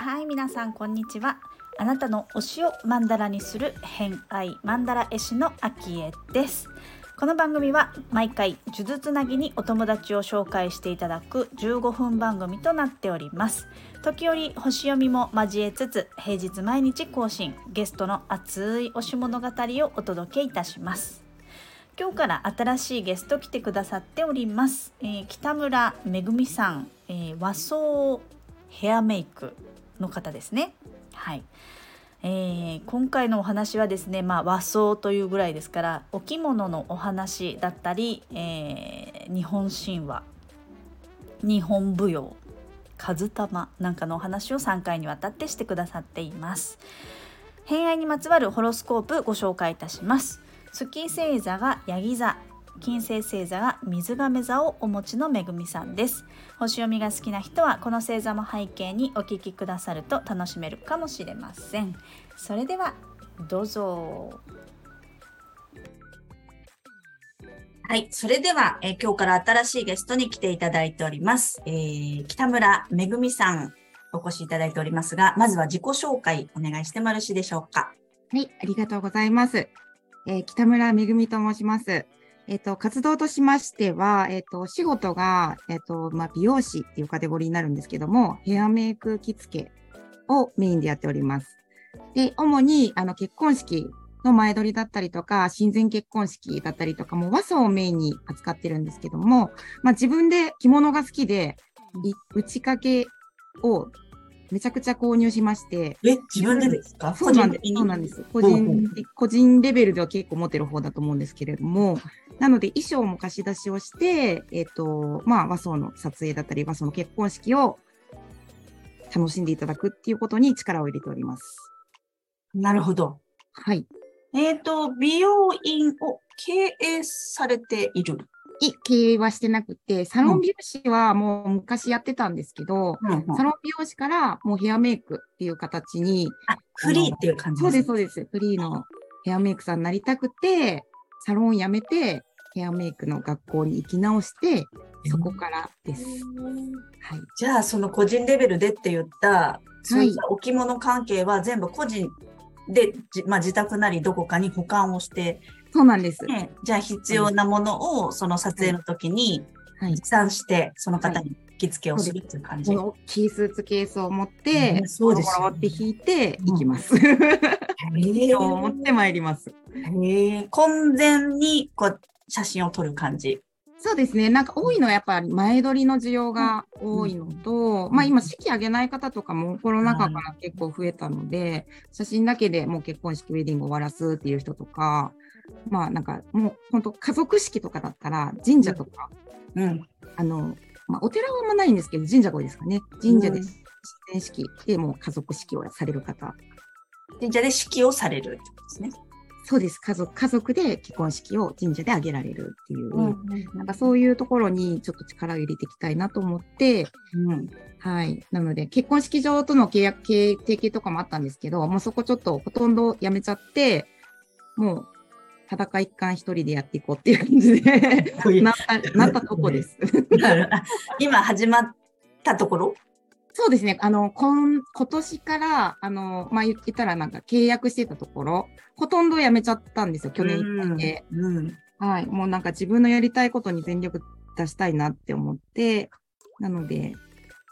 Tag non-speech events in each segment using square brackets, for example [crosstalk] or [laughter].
はい皆さんこんにちは。あなたの推しをマンダラにする偏愛マンダラ絵師のアキエです。この番組は毎回呪術つなぎにお友達を紹介していただく15分番組となっております。時折星読みも交えつつ平日毎日更新ゲストの熱い推し物語をお届けいたします。今日から新しいゲスト来てくださっております、えー北村めぐみさん、えー和装ヘアメイクの方ですね。はい、えー今回のお話はですね、まあ、和装というぐらいですからお着物のお話だったり、えー日本神話日本舞踊和玉なんかのお話を3回にわたってしてくださっています。偏愛にまつわるホロスコープご紹介いたします。月星座がヤギ座金星星座が水亀座をお持ちのめぐみさんです星読みが好きな人はこの星座も背景にお聞きくださると楽しめるかもしれませんそれではどうぞはい。それでは、えー今日から新しいゲストに来ていただいております。えー北村めぐみさん、お越しいただいておりますが、まずは自己紹介お願いしてもよろしいでしょうか？はい、ありがとうございます。えー北村めぐみと申します。えっ、と、活動としましては、えっ、と、仕事が、えっ、と、まあ、美容師っていうカテゴリーになるんですけども、ヘアメイク着付けをメインでやっております。で、主に、あの、結婚式の前撮りだったりとか、親善結婚式だったりとかも和装をメインに扱ってるんですけども、まあ、自分で着物が好きで、い打ち掛けをめちゃくちゃ購入しまして、え、自分でですか？そうなんです。そうなんです。個人で、個人レベルでは結構持ってる方だと思うんですけれども、なので衣装も貸し出しをして、えっ、と、まあ和装の撮影だったり、和装の結婚式を楽しんでいただくっていうことに力を入れております。なるほど。はい。えっ、と、美容院を経営されている。い経営はしてなくて、サロン美容師はもう昔やってたんですけど、うんうんサロン美容師からもうヘアメイクっていう形に、あ、フリーっていう感じそうです、ねそうです。フリーのヘアメイクさんになりたくて、サロン辞めて、ヘアメイクの学校に行き直して、そこからです。はい。じゃあ、その個人レベルでって言った、そういったお着物関係は全部個人で、じまあ、自宅なりどこかに保管をして、そうなんです。ねじゃあ必要なものをその撮影の時にはい持。参して、その方に着付けをするっていう感じ。この大きいスーツケースを持って、うんそうですよゴロゴロって引いて行きます。へを持ってまいります。[laughs] え混然にこう写真を撮る感じ。そうですね。なんか多いのはやっぱり前撮りの需要が多いのと、まあ今式挙げない方とかもコロナ禍から結構増えたので、写真だけでもう結婚式ウェディング終わらすっていう人とか、まあなんかもう本当家族式とかだったら神社とか、うん。あの、まあお寺はあんまないんですけど神社が多いですかね。神社でうん自然式でもう家族式をされる方。神社で式をされるってことですね。そうです。家族、家族で結婚式を神社で挙げられるっていう、うんなんかそういうところにちょっと力を入れていきたいなと思って、うん。はい。なので、結婚式場との契約、契提携とかもあったんですけど、もうそこちょっとほとんどやめちゃって、もう、裸一貫一人でやっていこうっていう感じで [laughs] なった、なったとこです。[laughs] 今始まったところ？そうですね。あの、今、今年から、あの、まあ、言ったらなんか契約してたところ、ほとんどやめちゃったんですよ、去年いっぱいで。うん。はい。もうなんか自分のやりたいことに全力出したいなって思って、なので、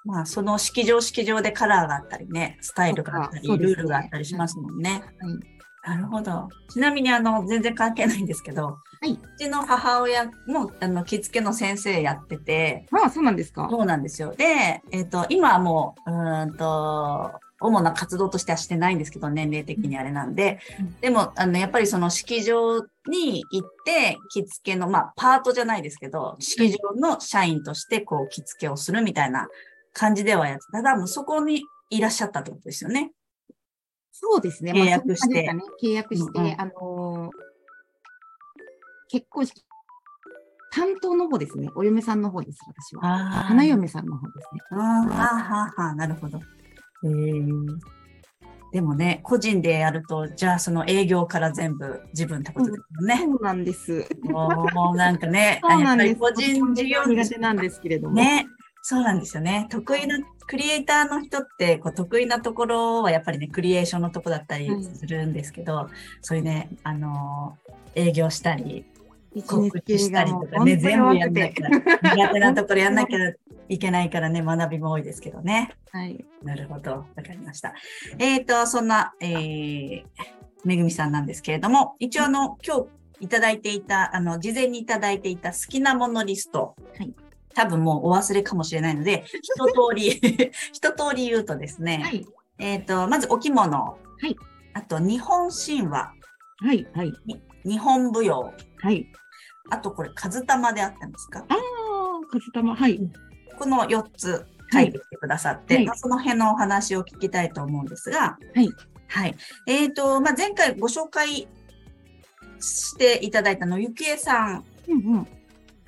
まあ、その式場式場でカラーがあったりね、スタイルがあったり、ルールがあったりしますもんね。はい。なるほど。ちなみに、あの、全然関係ないんですけど、はいうちの母親も、あの、着付けの先生やってて、ああ、そうなんですかそうなんですよ。で、えっ、と、今はもう、うーんと、主な活動としてはしてないんですけど、年齢的にあれなんで、うんでも、あの、やっぱりその式場に行って、着付けの、まあ、パートじゃないですけど、式場の社員として、こう、着付けをするみたいな感じではやってた。だ、もうそこにいらっしゃったってことですよね。そうですね。契約してまあね、契約して、うんうんあのー結婚式、担当の方ですね。お嫁さんの方です、私は。あ花嫁さんの方ですね。ああ、はあはあはあ、なるほど。へえ。でもね、個人でやると、じゃあその営業から全部自分ってことですよね。そうなんです。もうなんかね。[laughs] やっぱり個人事業苦手なんですけれども。ね、そうなんですよね。得意な、クリエイターの人って、こう得意なところはやっぱりね、クリエーションのとこだったりするんですけど、そういうね、あのー営業したり、告知したりとかね、全部本やんなき。ゃ、苦手なところやんなきゃいけないからね、学びも多いですけどね。はい。なるほど。わかりました。えっ、と、そんな、えー、めぐみさんなんですけれども、一応あの、今日いただいていた、あの、事前にいただいていた好きなものリスト。はい多分もうお忘れかもしれないので、[laughs] 一通り、[laughs] 一通り言うとですね、はい。えっ、と、まずお着物。はい。あと、日本神話。はい。はい。に日本舞踊。はい。あと、これ、数玉であったんですか？ああ、かずたま。はい。この4つ書いてきてくださって、はいまあ、その辺のお話を聞きたいと思うんですが、はい。はい。えっ、と、まあ、前回ご紹介していただいたの、ゆきえさん。うんうん。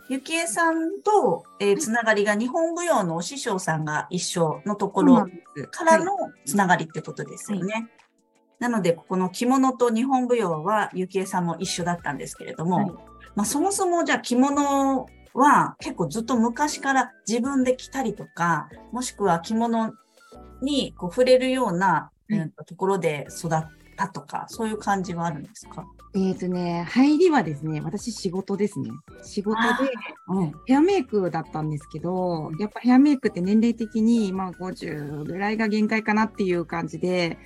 ゆきえさんと、えーつながりが日本舞踊のお師匠さんが一緒のところからのつながりってことですよね。なので、ここの着物と日本舞踊はゆきえさんも一緒だったんですけれども、はい。まあ、そもそもじゃあ着物は結構ずっと昔から自分で着たりとか、もしくは着物にこう触れるような、うんところで育ったとか、そういう感じはあるんですか？えっ、とね、入りはですね、私仕事ですね。仕事あでうん。ヘアメイクだったんですけど、やっぱヘアメイクって年齢的に、まあ50ぐらいが限界かなっていう感じで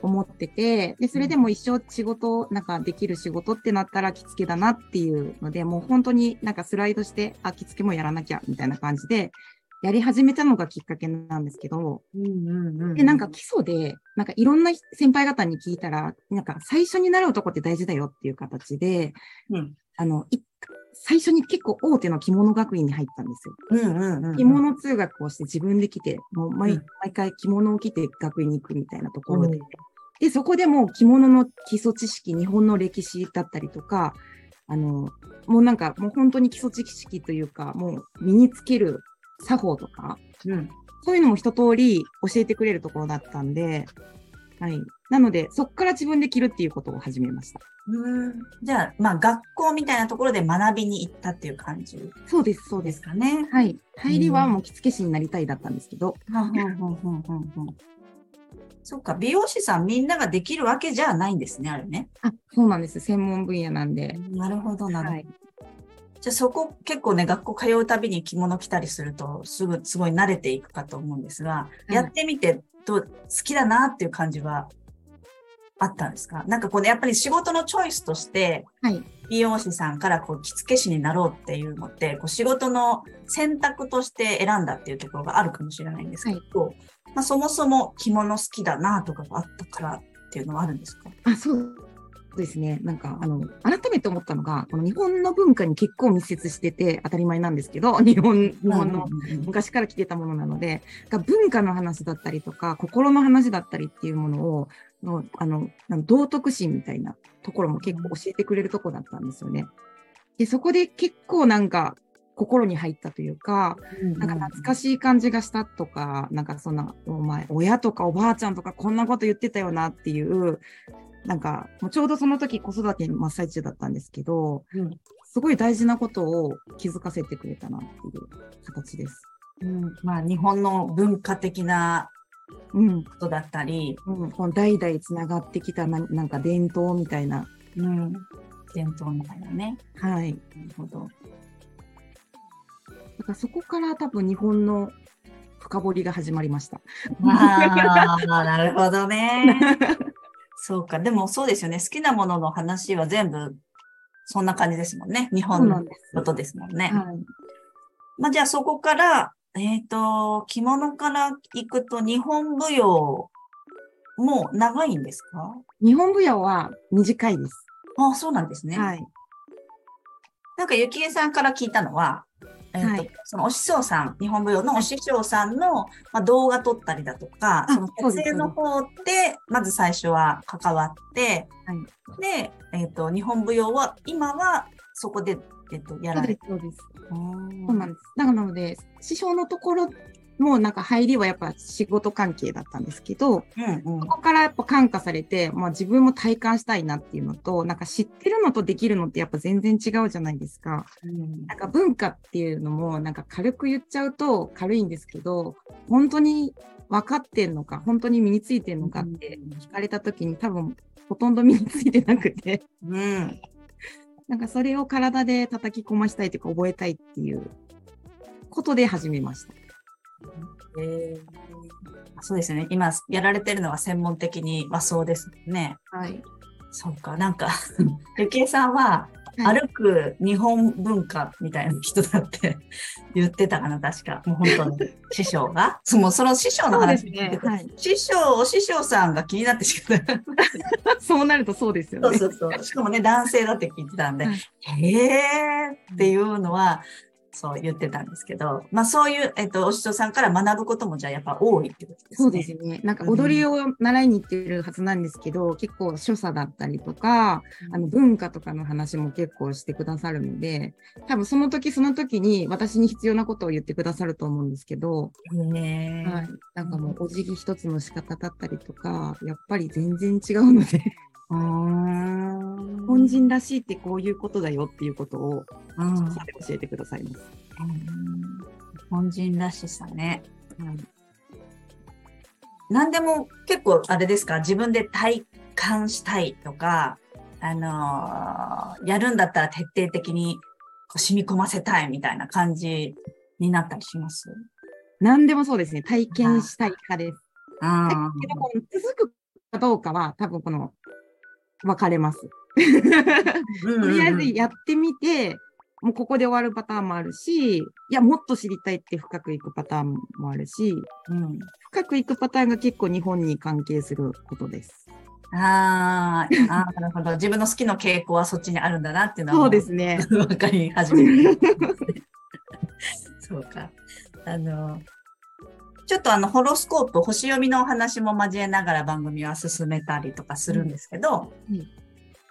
思ってて、で、それでも一生仕事、なんかできる仕事ってなったら着付けだなっていうので、もう本当になんかスライドして、あ、着付けもやらなきゃみたいな感じで、やり始めたのがきっかけなんですけど、うんうんうん。で、なんか基礎で、なんかいろんな先輩方に聞いたら、なんか最初に習うとこって大事だよっていう形で、うん、あの、い最初に結構大手の着物学院に入ったんですよ。うんうんうん。着物通学をして自分で着て、もう毎,、うん毎回着物を着て学院に行くみたいなところで。うんで、そこでもう着物の基礎知識、日本の歴史だったりとか、あの、もうなんかもう本当に基礎知識というか、もう身につける作法とか、うん。そういうのも一通り教えてくれるところだったんで、はい。なので、そこから自分で着るっていうことを始めました。うんじゃあ、まあ、学校みたいなところで学びに行ったっていう感じそうです、そうでです。すかね。はい。入りはもう着付け師になりたいだったんですけど、はんはんはんはんはそっか、美容師さんみんなができるわけじゃないんですね、あれね。あ、そうなんです。専門分野なんで。なるほど、なるほど。はい。じゃあそこ結構ね、学校通うたびに着物着たりすると、すぐ、すごい慣れていくかと思うんですが、いやってみてどう、好きだなっていう感じはあったんですか？なんかこのやっぱり仕事のチョイスとして、はい。美容師さんからこう着付け師になろうっていうのって、こう仕事の選択として選んだっていうところがあるかもしれないんですけど、まあ、そもそも着物好きだなとかがあったからっていうのはあるんですか？あ、そうですね。なんか、あの、改めて思ったのが、この日本の文化に結構密接してて当たり前なんですけど、[laughs] 日本、日本の昔から来てたものなので、が文化の話だったりとか、心の話だったりっていうものを、もうあの、道徳心みたいなところも結構教えてくれるとこだったんですよね。で、そこで結構なんか、心に入ったというか、なんか懐かしい感じがしたとか、なんかそんな、お前、親とかおばあちゃんとかこんなこと言ってたよなっていう、なんか、もうちょうどその時子育て真っ最中だったんですけど、うんすごい大事なことを気づかせてくれたなっていう形です。うんまあ、日本の文化的なうん。ことだったり、うん、この代々つながってきたななんか伝統みたいな。うん、伝統みたいなね。はい。なるほど。だからそこから多分日本の深掘りが始まりました。ああ、なるほどね。そうか。でもそうですよね。好きなものの話は全部そんな感じですもんね。日そ本の。ことですもんね。はい。まあ、じゃあそこから、えっ、と、着物から行くと日本舞踊も長いんですか？日本舞踊は短いです。ああ、そうなんですね。はい。なんか、ゆきえさんから聞いたのは、えーとはいそのお師匠さん、日本舞踊のお師匠さんの、まあ、動画撮ったりだとか、あその撮影の方で、まず最初は関わって、はい。で、えっ、と、日本舞踊は、今はそこで、えっ、と、やられてそうです、そうなんです。だからなので、師匠のところもうなんか入りはやっぱ仕事関係だったんですけど、うんうん。そこからやっぱ感化されて、まあ自分も体感したいなっていうのと、なんか知ってるのとできるのってやっぱ全然違うじゃないですか。うん。なんか文化っていうのもなんか軽く言っちゃうと軽いんですけど、本当に分かってんのか、本当に身についてんのかって聞かれた時に多分ほとんど身についてなくて、うん。なんかそれを体で叩き込ましたいというか覚えたいっていうことで始めました。えーそうですよね。今やられてるのは専門的に和装ですね。はい。そうか。なんか、[laughs] ゆきえさんははい歩く日本文化みたいな人だって [laughs] 言ってたかな、確か。もう本当に。師匠が？そのその師匠の話ねはい師匠、お師匠さんが気になってしかない。[laughs] そうなるとそうですよね。そうそうそう。しかもね、男性だって聞いてたんで、はいへーっていうのは、そう言ってたんですけど、まあそういう、えっと、お師匠さんから学ぶこともじゃあやっぱ多いってことですね。そうですね。なんか踊りを習いに行ってるはずなんですけど、結構所作だったりとか、あの文化とかの話も結構してくださるので、多分その時その時に私に必要なことを言ってくださると思うんですけど、へーはい。なんかもうお辞儀一つの仕方だったりとか、やっぱり全然違うので、本人らしいってこういうことだよっていうことをうん教えてくださいます。日本人らしさね。はい。何でも結構あれですか？自分で体感したいとか、あのーやるんだったら徹底的に染み込ませたいみたいな感じになったりします？何でもそうですね。体験したい派です。あだけど、続くかどうかは多分この分かれます。ーとりあえずやってみて、もうここで終わるパターンもあるし、いや、もっと知りたいって深くいくパターンもあるし、うん深くいくパターンが結構日本に関係することです。あーあー、なるほど。自分の好きな傾向はそっちにあるんだなっていうのは。そうですね。わかり始めて。そうか。あの、ちょっとあの、ホロスコープ、星読みのお話も交えながら番組は進めたりとかするんですけど、うんうん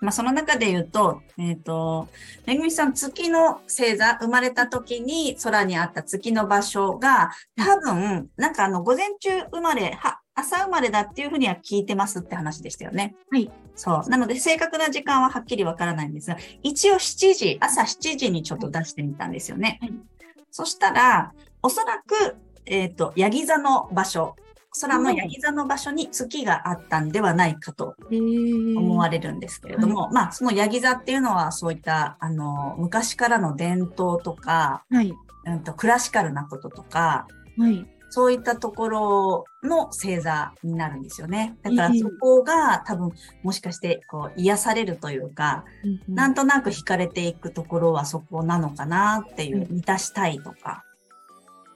まあ、その中で言うと、えっ、と、めぐみさん、月の星座、生まれた時に空にあった月の場所が、多分、なんかあの、午前中生まれ、は、朝生まれだっていうふうには聞いてますって話でしたよね。はい。そう。なので、正確な時間ははっきりわからないんですが、一応7時、朝7時にちょっと出してみたんですよね。はいそしたら、おそらく、えっ、と、ヤギ座の場所、空のヤギ座の場所に月があったんではないかと思われれるんですけれども、まあ、そのヤギ座っていうのは、そういった、あの、昔からの伝統とか、はい。うんと、クラシカルなこととか、はい。そういったところの星座になるんですよね。だからええ。そこが多分もしかしてこう癒されるというか、なんとなく惹かれていくところはそこなのかなっていう、う満たしたいとか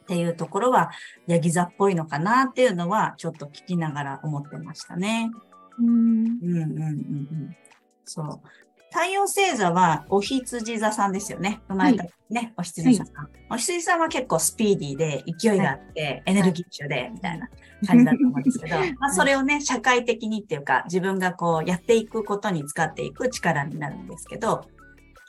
っていうところはヤギ座っぽいのかなっていうのはちょっと聞きながら思ってましたね。うんうんうんうんうん。そう。太陽星座はお羊座さんですよね。生まれた、ね、お羊座さん。お羊さんは結構スピーディーで勢いがあって、エネルギッシュで、みたいな感じだと思うんですけど、[laughs] まあそれをね、社会的にっていうか、自分がこうやっていくことに使っていく力になるんですけど、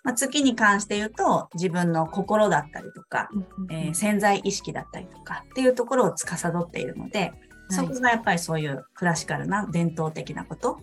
まあ、月に関して言うと、自分の心だったりとか、えー潜在意識だったりとかっていうところを司っているので、そこがやっぱりそういうクラシカルな伝統的なこと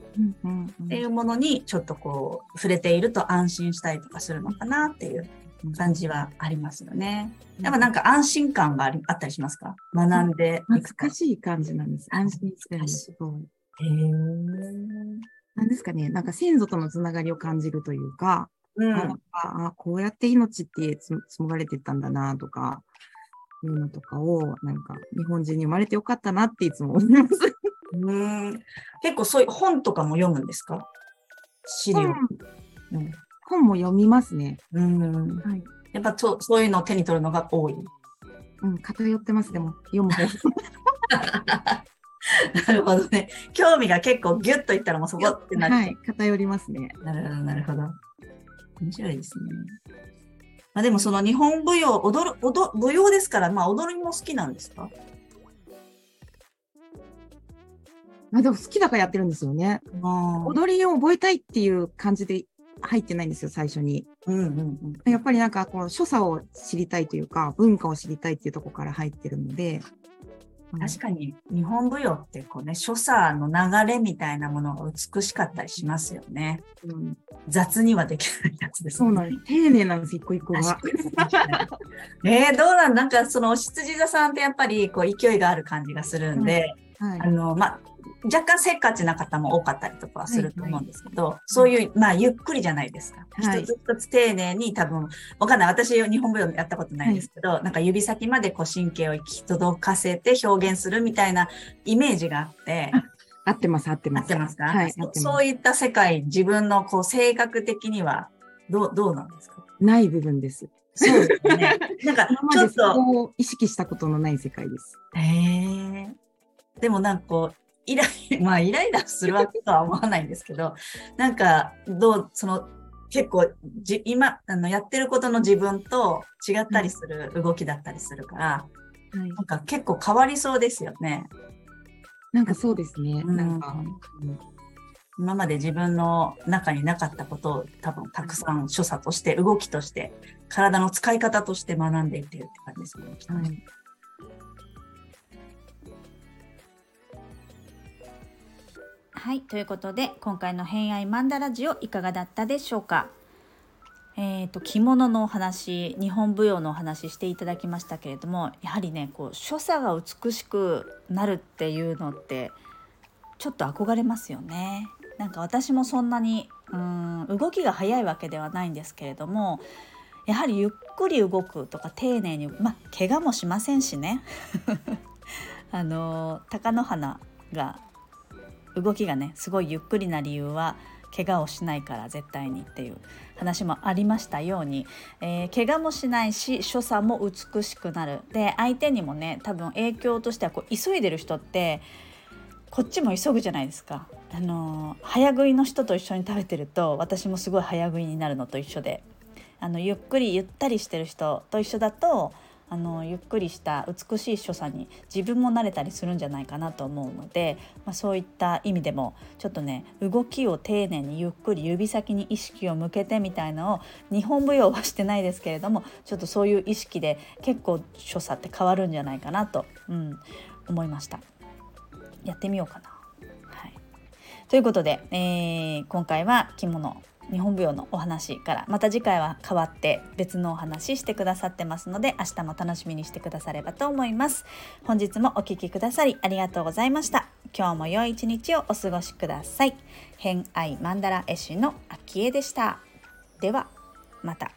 っていうものにちょっとこう触れていると安心したりとかするのかなっていう感じはありますよね。やっぱなんか安心感がありあったりしますか？学んでいくかしい感じなんです。安心してるす。そうへー。なんですかね、なんか先祖とのつながりを感じるというか、うんああこうやって命ってつ紡がれてったんだなとか、いうのとかを、なんか日本人に生まれてよかったなっていつも思います。うん結構そういう本とかも読むんですか？資料。うん本も読みますね。うんはい。やっぱとそういうのを手に取るのが多い。うん、偏ってます、でも、読む本。[laughs] なるほどね。興味が結構ギュッといったらもうそこってなる。はい、偏りますね。なるほど、なるほど。面白いですね。まあ、でもその日本舞踊、踊る、踊舞踊ですから、まあ踊りも好きなんですか？まあ、でも好きだからやってるんですよね。あ踊りを覚えたいっていう感じで入ってないんですよ、最初に。うんうんうん。やっぱりなんかこう所作を知りたいというか文化を知りたいっていうところから入ってるので確かに日本舞踊ってこうね、所作の流れみたいなものが美しかったりしますよね。うん、雑にはできないやつです、ね、そうなんです。丁寧なんです、一個一個が。[laughs] えー、どうなんなんかそのお羊座さんってやっぱりこう勢いがある感じがするんで、はい、あの、まあ、若干せっかちな方も多かったりとかはすると思うんですけど、はいはい、そういう、まあ、ゆっくりじゃないですか。はい、一つ一つ丁寧に多分、わかんない。私、日本舞踊やったことないですけど、はい、なんか指先までこう神経を行き届かせて表現するみたいなイメージがあって、合ってます、合ってます。合ってますか？はいそ。そういった世界、自分のこう性格的にはどう、どうなんですか？ない部分です。そうですね。なんか、ちょっと。意識したことのない世界です。へえ。でもなんかこう、イライ、[laughs] まあイライラするわけとは思わないんですけど、なんか、どう、その、結構じ、今、あの、やってることの自分と違ったりする動きだったりするから、はい、なんか結構変わりそうですよね。なんかそうですね。うん、なんか、うん、今まで自分の中になかったことを多分たくさん所作として、動きとして、体の使い方として学んでいってるって感じですね。はいはい、ということで今回の「偏愛マンダラジオ」いかがだったでしょうか？えーと、着物のお話日本舞踊のお話していただきましたけれどもやはりねこう所作が美しくなるっていうのってちょっと憧れますよね。なんか私もそんなにうん動きが速いわけではないんですけれどもやはりゆっくり動くとか丁寧にまあ怪我もしませんしね [laughs] あの貴乃花が動きがねすごいゆっくりな理由は怪我をしないから絶対にっていう話もありましたように、えー、怪我もしないし所作も美しくなる。で相手にもね多分影響としてはこう急いでる人ってこっちも急ぐじゃないですか。あのー、早食いの人と一緒に食べてると私もすごい早食いになるのと一緒で。あのゆっくりゆったりしてる人と一緒だとあのゆっくりした美しい所作に自分も慣れたりするんじゃないかなと思うので、まあ、そういった意味でもちょっとね動きを丁寧にゆっくり指先に意識を向けてみたいなのを日本舞踊はしてないですけれどもちょっとそういう意識で結構所作って変わるんじゃないかなと、うん、思いました。やってみようかな。はい、ということで、えー、今回は着物日本舞踊のお話からまた次回は変わって別のお話してくださってますので明日も楽しみにしてくださればと思います。本日もお聴きくださりありがとうございました。今日も良い一日をお過ごしください。偏愛マンダラ絵師の秋江でした。ではまた。